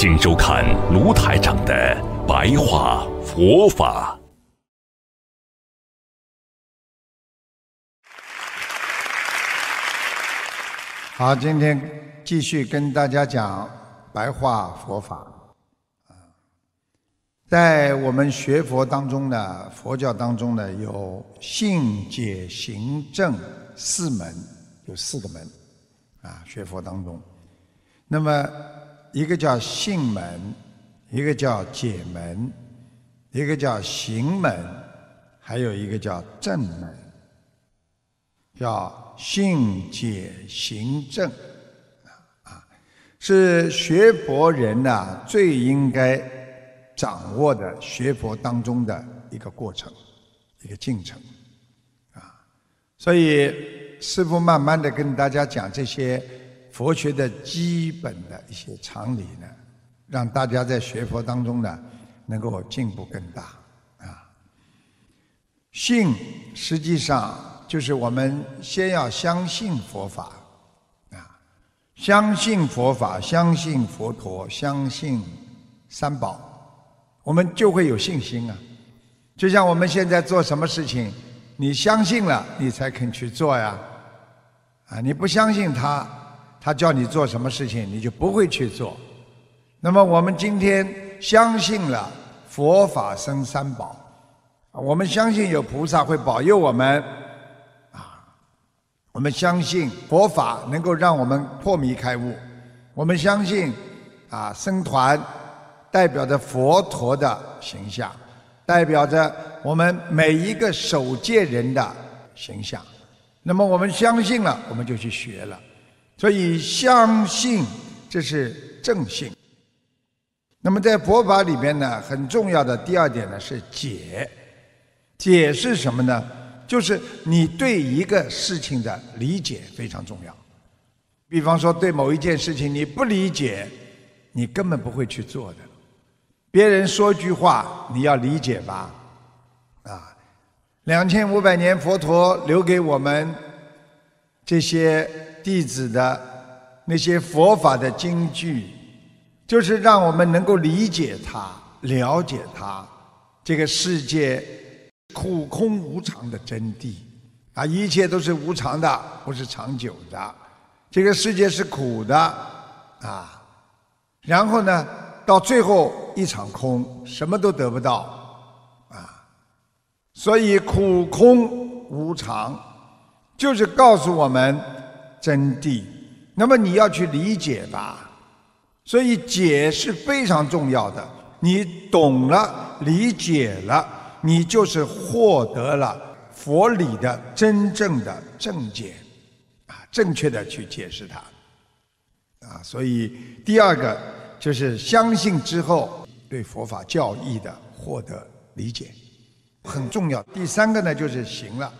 请收看卢台长的白话佛法。好，今天继续跟大家讲白话佛法。啊，在我们学佛当中呢，佛教当中呢，有信解行证四门，有四个门。啊，学佛当中，那么。一个叫性门，一个叫解门，一个叫行门，还有一个叫正门，叫信解行正，啊，是学佛人呐最应该掌握的学佛当中的一个过程，一个进程，啊，所以师父慢慢的跟大家讲这些。佛学的基本的一些常理呢，让大家在学佛当中呢，能够进步更大啊。信实际上就是我们先要相信佛法啊，相信佛法，相信佛陀，相信三宝，我们就会有信心啊。就像我们现在做什么事情，你相信了，你才肯去做呀。啊，你不相信他。他叫你做什么事情，你就不会去做。那么我们今天相信了佛法生三宝，我们相信有菩萨会保佑我们，啊，我们相信佛法能够让我们破迷开悟，我们相信啊僧团代表着佛陀的形象，代表着我们每一个守戒人的形象。那么我们相信了，我们就去学了。所以相信这是正信。那么在佛法里边呢，很重要的第二点呢是解。解是什么呢？就是你对一个事情的理解非常重要。比方说，对某一件事情你不理解，你根本不会去做的。别人说句话，你要理解吧？啊，两千五百年佛陀留给我们这些。弟子的那些佛法的经句，就是让我们能够理解它、了解它。这个世界苦空无常的真谛啊，一切都是无常的，不是长久的。这个世界是苦的啊，然后呢，到最后一场空，什么都得不到啊。所以苦空无常，就是告诉我们。真谛，那么你要去理解吧，所以解是非常重要的。你懂了、理解了，你就是获得了佛理的真正的正解，啊，正确的去解释它，啊，所以第二个就是相信之后对佛法教义的获得理解很重要。第三个呢就是行了。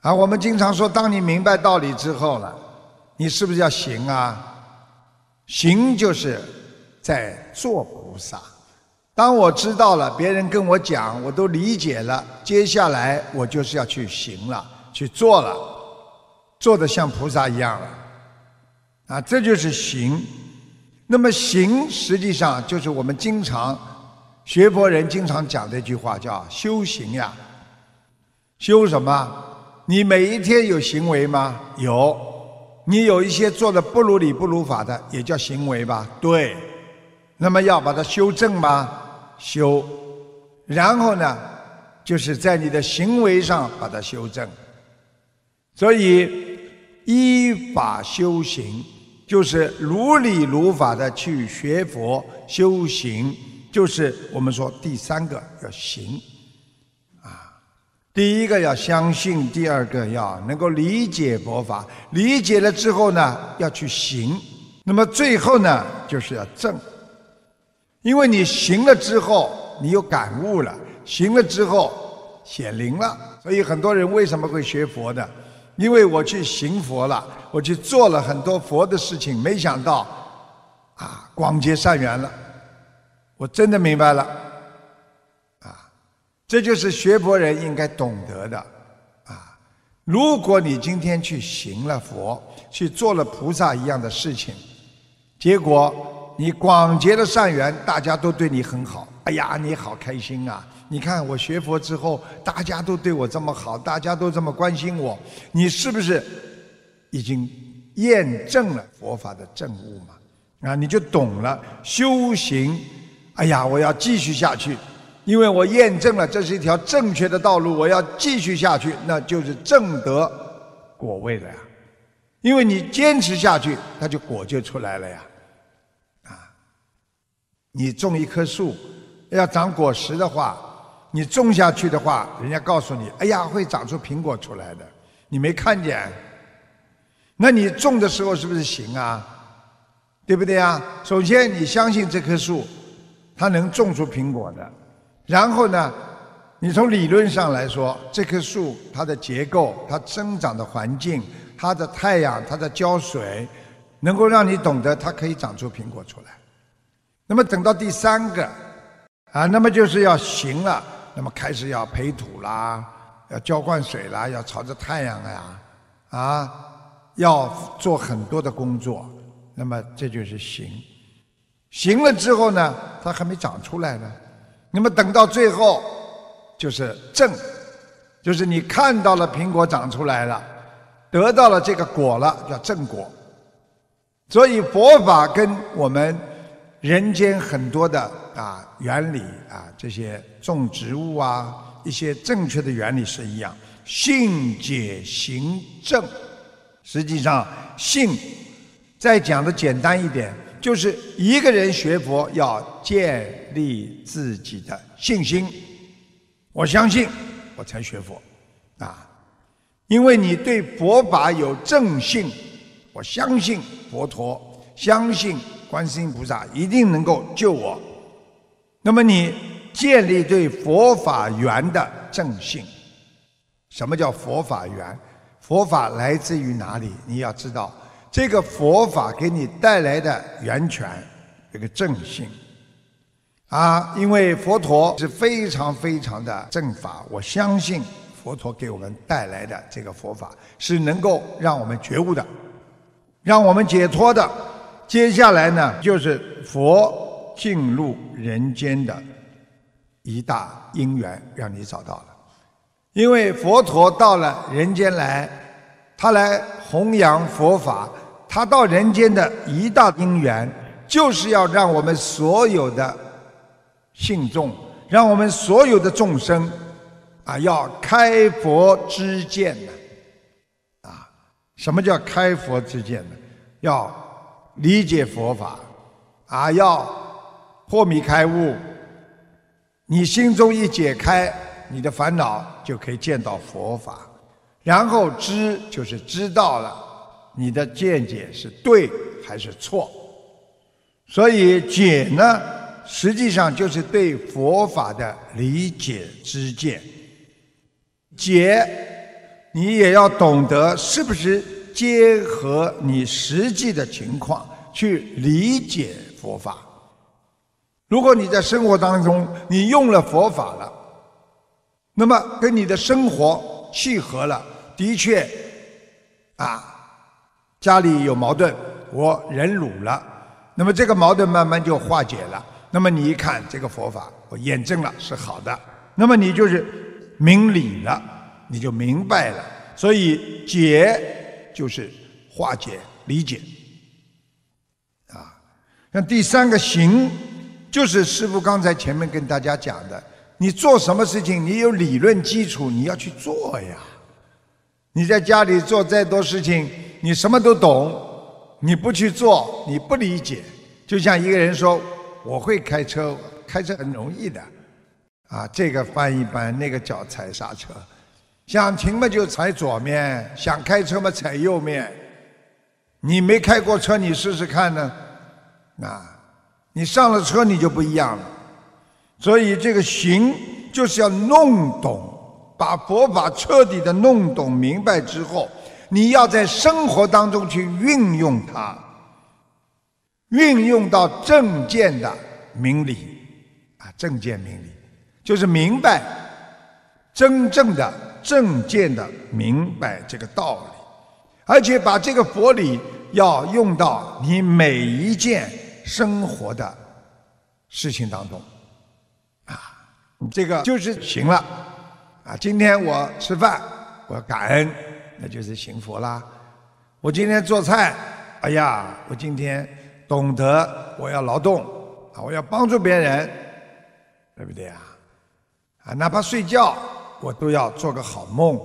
啊，我们经常说，当你明白道理之后了，你是不是要行啊？行就是在做菩萨。当我知道了，别人跟我讲，我都理解了，接下来我就是要去行了，去做了，做的像菩萨一样了。啊，这就是行。那么行实际上就是我们经常学佛人经常讲的一句话，叫修行呀。修什么？你每一天有行为吗？有，你有一些做的不如理不如法的，也叫行为吧？对。那么要把它修正吗？修。然后呢，就是在你的行为上把它修正。所以依法修行，就是如理如法的去学佛修行，就是我们说第三个要行。第一个要相信，第二个要能够理解佛法，理解了之后呢，要去行。那么最后呢，就是要正。因为你行了之后，你有感悟了，行了之后显灵了。所以很多人为什么会学佛的？因为我去行佛了，我去做了很多佛的事情，没想到啊，广结善缘了。我真的明白了，这就是学佛人应该懂得的。啊，如果你今天去行了佛，去做了菩萨一样的事情，结果。你广结了善缘，大家都对你很好。哎呀，你好开心啊！你看我学佛之后，大家都对我这么好，大家都这么关心我，你是不是已经验证了佛法的正悟嘛？啊，你就懂了修行。哎呀，我要继续下去，因为我验证了这是一条正确的道路，我要继续下去，那就是正得果位了呀。因为你坚持下去，它就果就出来了呀。啊你种一棵树，要长果实的话，你种下去的话，人家告诉你，哎呀，会长出苹果出来的，你没看见？那你种的时候是不是行啊？对不对啊？首先你相信这棵树，它能种出苹果的，然后呢，你从理论上来说，这棵树它的结构、它生长的环境、它的太阳、它的浇水，能够让你懂得它可以长出苹果出来。那么等到第三个，啊，那么就是要行了，那么开始要培土啦，要浇灌水啦，要朝着太阳呀，啊，要做很多的工作，那么这就是行。行了之后呢，它还没长出来呢，那么等到最后就是正，就是你看到了苹果长出来了，得到了这个果了，叫正果。所以佛法跟我们。人间很多的啊原理啊，这些种植物啊，一些正确的原理是一样。信解行正，实际上信再讲的简单一点，就是一个人学佛要建立自己的信心。我相信，我才学佛啊，因为你对佛法有正信，我相信佛陀，相信。观世音菩萨一定能够救我。那么你建立对佛法缘的正信。什么叫佛法缘？佛法来自于哪里？你要知道，这个佛法给你带来的源泉，这个正信啊，因为佛陀是非常非常的正法。我相信佛陀给我们带来的这个佛法是能够让我们觉悟的，让我们解脱的。接下来呢，就是佛进入人间的一大因缘，让你找到了。因为佛陀到了人间来，他来弘扬佛法，他到人间的一大因缘，就是要让我们所有的信众，让我们所有的众生，啊，要开佛之见呢。啊，什么叫开佛之见呢？要。理解佛法，啊，要破迷开悟。你心中一解开，你的烦恼就可以见到佛法。然后知就是知道了，你的见解是对还是错。所以解呢，实际上就是对佛法的理解之见。解，你也要懂得是不是。结合你实际的情况去理解佛法。如果你在生活当中你用了佛法了，那么跟你的生活契合了，的确，啊，家里有矛盾，我忍辱了，那么这个矛盾慢慢就化解了。那么你一看这个佛法，我验证了是好的，那么你就是明理了，你就明白了。所以解。就是化解、理解，啊，像第三个行，就是师傅刚才前面跟大家讲的，你做什么事情，你有理论基础，你要去做呀。你在家里做再多事情，你什么都懂，你不去做，你不理解。就像一个人说：“我会开车，开车很容易的，啊，这个翻一翻，那个脚踩刹车。”想停嘛就踩左面，想开车嘛踩右面。你没开过车，你试试看呢？啊，你上了车你就不一样了。所以这个行就是要弄懂，把佛法彻底的弄懂明白之后，你要在生活当中去运用它，运用到正见的明理啊，正见明理就是明白真正的正见的明白这个道理，而且把这个佛理要用到你每一件生活的事情当中。啊这个就是行了，啊！今天我吃饭，我感恩，那就是行佛啦。我今天做菜，哎呀，我今天懂得我要劳动，啊，我要帮助别人，对不对啊？啊，哪怕睡觉，我都要做个好梦，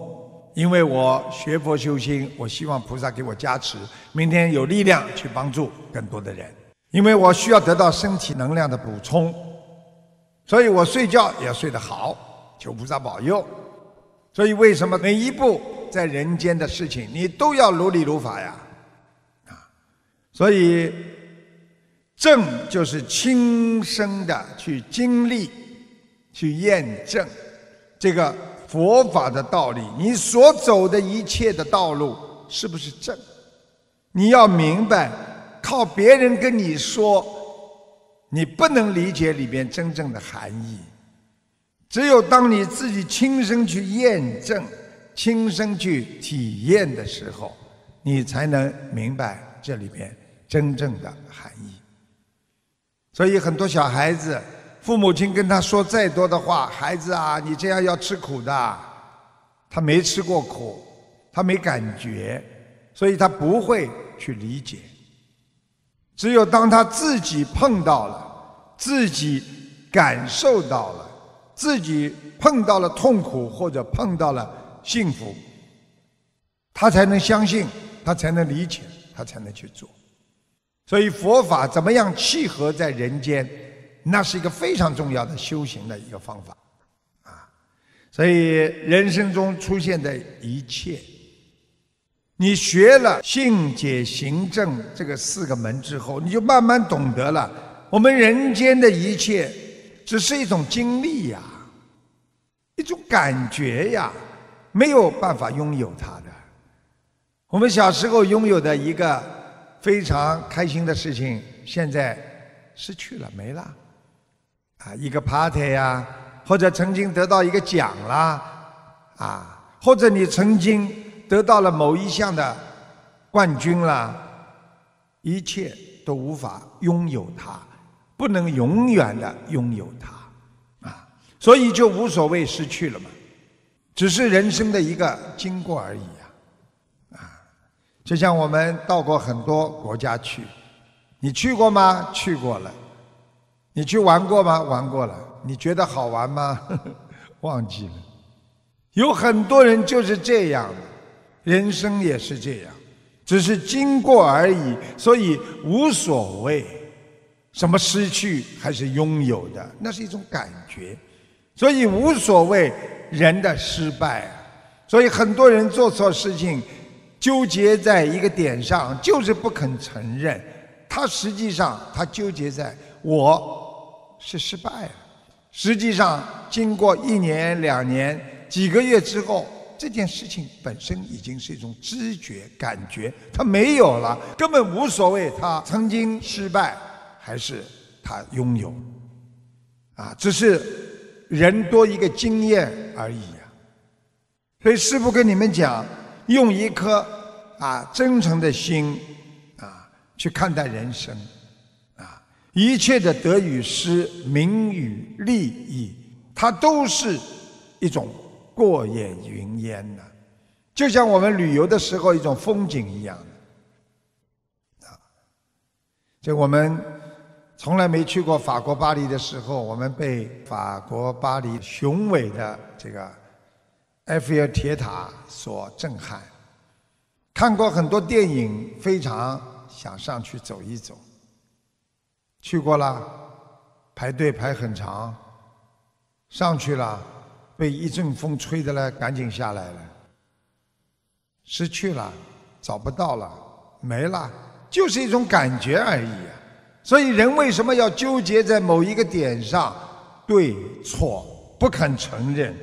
因为我学佛修心，我希望菩萨给我加持，明天有力量去帮助更多的人，因为我需要得到身体能量的补充。所以我睡觉也要睡得好，求菩萨保佑。所以为什么每一步在人间的事情，你都要如理如法呀？啊，所以正就是亲身的去经历、去验证这个佛法的道理。你所走的一切的道路是不是正？你要明白，靠别人跟你说。你不能理解里边真正的含义，只有当你自己亲身去验证、亲身去体验的时候，你才能明白这里边真正的含义。所以很多小孩子，父母亲跟他说再多的话，孩子啊，你这样要吃苦的，他没吃过苦，他没感觉，所以他不会去理解。只有当他自己碰到了。自己感受到了，自己碰到了痛苦或者碰到了幸福，他才能相信，他才能理解，他才能去做。所以佛法怎么样契合在人间，那是一个非常重要的修行的一个方法啊。所以人生中出现的一切，你学了性解行正这个四个门之后，你就慢慢懂得了。我们人间的一切，只是一种经历呀，一种感觉呀，没有办法拥有它的。我们小时候拥有的一个非常开心的事情，现在失去了，没了。啊，一个 party 呀，或者曾经得到一个奖啦，啊，或者你曾经得到了某一项的冠军啦，一切都无法拥有它。不能永远的拥有它，啊，所以就无所谓失去了嘛，只是人生的一个经过而已呀，啊，就像我们到过很多国家去，你去过吗？去过了，你去玩过吗？玩过了，你觉得好玩吗？忘记了，有很多人就是这样的，人生也是这样，只是经过而已，所以无所谓。什么失去还是拥有的，那是一种感觉，所以无所谓人的失败啊。所以很多人做错事情，纠结在一个点上，就是不肯承认。他实际上他纠结在我是失败了。实际上经过一年、两年、几个月之后，这件事情本身已经是一种知觉、感觉，他没有了，根本无所谓。他曾经失败。还是他拥有，啊，只是人多一个经验而已呀。所以师父跟你们讲，用一颗啊真诚的心啊去看待人生，啊，一切的得与失、名与利益，它都是一种过眼云烟的，就像我们旅游的时候一种风景一样的，啊，就我们。从来没去过法国巴黎的时候，我们被法国巴黎雄伟的这个埃菲尔铁塔所震撼。看过很多电影，非常想上去走一走。去过了，排队排很长。上去了，被一阵风吹的呢，赶紧下来了。失去了，找不到了，没了，就是一种感觉而已。所以人为什么要纠结在某一个点上，对错不肯承认？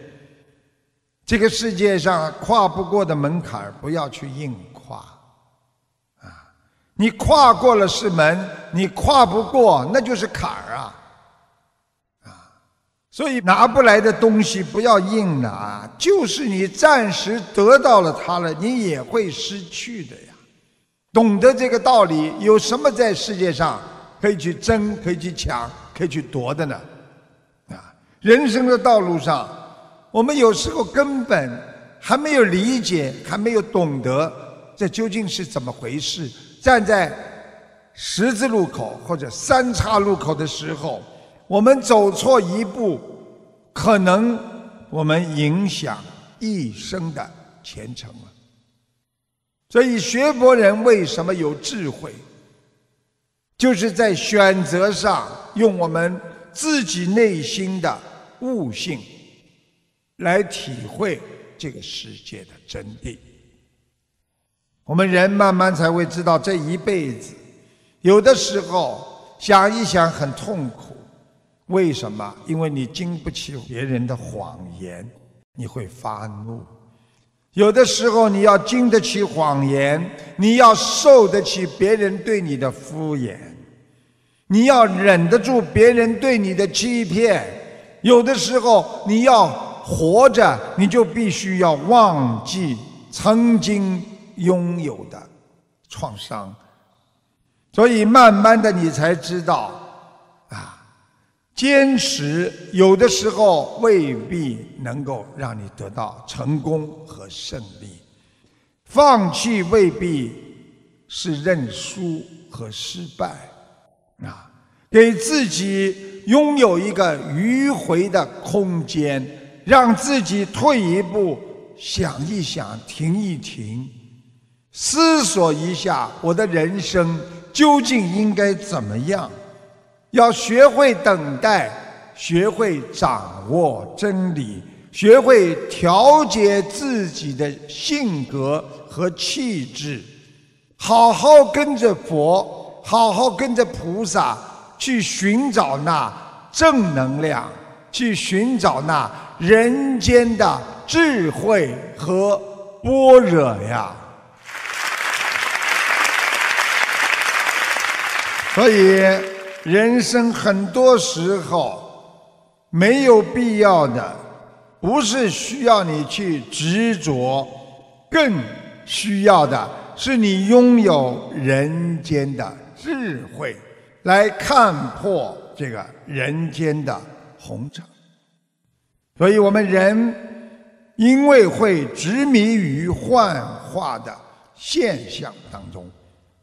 这个世界上跨不过的门槛不要去硬跨，啊，你跨过了是门，你跨不过那就是坎儿啊，啊，所以拿不来的东西不要硬拿，就是你暂时得到了它了，你也会失去的呀。懂得这个道理，有什么在世界上可以去争、可以去抢、可以去夺的呢？啊，人生的道路上。我们有时候根本还没有理解，还没有懂得这究竟是怎么回事。站在十字路口或者三岔路口的时候，我们走错一步，可能我们影响一生的前程了。所以学佛人为什么有智慧？就是在选择上用我们自己内心的悟性。来体会这个世界的真谛，我们人慢慢才会知道，这一辈子有的时候想一想很痛苦。为什么？因为你经不起别人的谎言，你会发怒。有的时候你要经得起谎言，你要受得起别人对你的敷衍，你要忍得住别人对你的欺骗。有的时候你要。活着，你就必须要忘记曾经拥有的创伤，所以慢慢的你才知道，啊，坚持有的时候未必能够让你得到成功和胜利，放弃未必是认输和失败，啊，给自己拥有一个迂回的空间。让自己退一步，想一想，停一停，思索一下，我的人生究竟应该怎么样？要学会等待，学会掌握真理，学会调节自己的性格和气质，好好跟着佛，好好跟着菩萨，去寻找那正能量，去寻找那。人间的智慧和般若呀，所以人生很多时候没有必要的，不是需要你去执着，更需要的是你拥有人间的智慧，来看破这个人间的红尘。所以我们人因为会执迷于幻化的现象当中，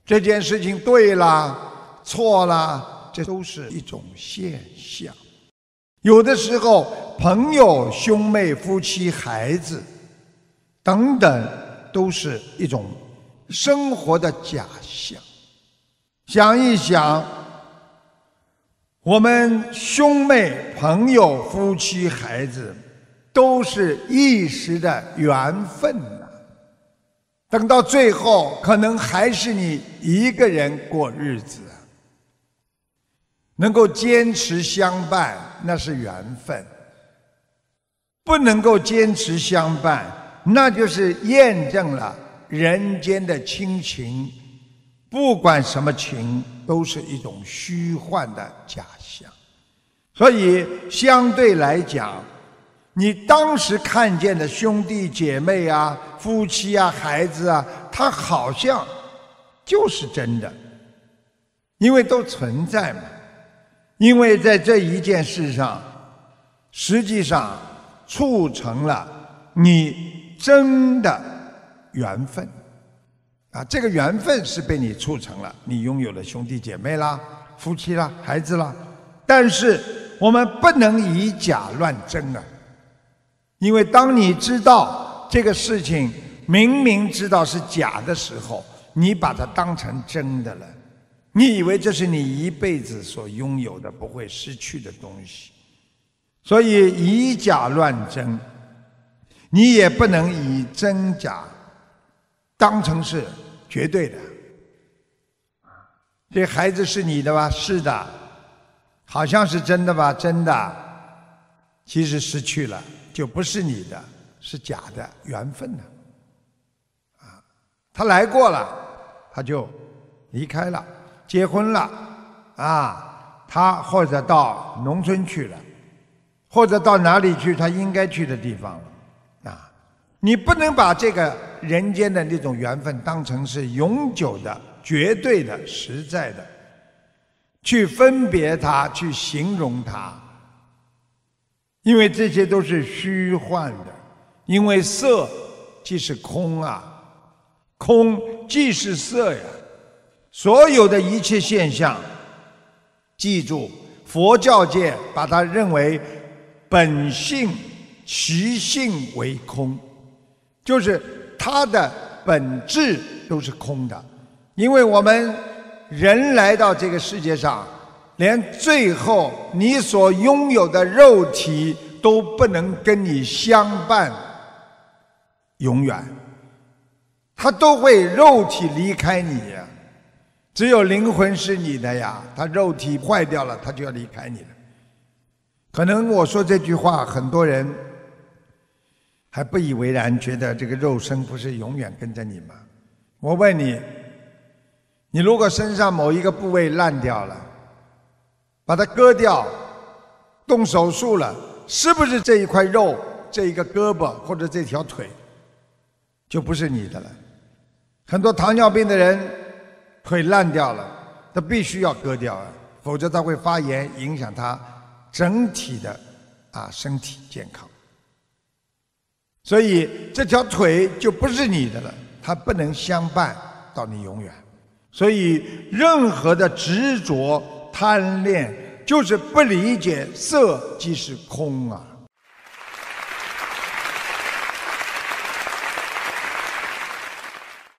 这件事情对啦、错啦，这都是一种现象。有的时候，朋友、兄妹、夫妻、孩子等等，都是一种生活的假象。想一想。我们兄妹、朋友、夫妻、孩子，都是一时的缘分呐。等到最后，可能还是你一个人过日子。能够坚持相伴，那是缘分；不能够坚持相伴，那就是验证了人间的亲情。不管什么情，都是一种虚幻的假象。所以相对来讲，你当时看见的兄弟姐妹啊、夫妻啊、孩子啊，他好像就是真的，因为都存在嘛。因为在这一件事上，实际上促成了你真的缘分。啊，这个缘分是被你促成了，你拥有了兄弟姐妹啦、夫妻啦、孩子啦。但是我们不能以假乱真啊，因为当你知道这个事情明明知道是假的时候，你把它当成真的了，你以为这是你一辈子所拥有的、不会失去的东西。所以以假乱真，你也不能以真假。当成是绝对的，这孩子是你的吧？是的，好像是真的吧？真的，其实失去了就不是你的，是假的缘分呢。啊，他来过了，他就离开了，结婚了，啊，他或者到农村去了，或者到哪里去他应该去的地方了，你不能把这个人间的那种缘分当成是永久的。绝对的、实在的，去分别它，去形容它，因为这些都是虚幻的。因为色即是空啊，空即是色呀。所有的一切现象，记住，佛教界把它认为本性、其性为空，就是它的本质都是空的。因为我们人来到这个世界上，连最后你所拥有的肉体都不能跟你相伴永远，他都会肉体离开你。只有灵魂是你的呀，他肉体坏掉了，他就要离开你了。可能我说这句话，很多人还不以为然，觉得这个肉身不是永远跟着你吗？我问你。你如果身上某一个部位烂掉了，把它割掉，动手术了，是不是这一块肉、这一个胳膊或者这条腿就不是你的了？很多糖尿病的人腿烂掉了，他必须要割掉啊，否则他会发炎，影响他整体的啊身体健康。所以这条腿就不是你的了，它不能相伴到你永远。所以，任何的执着、贪恋，就是不理解色即是空啊。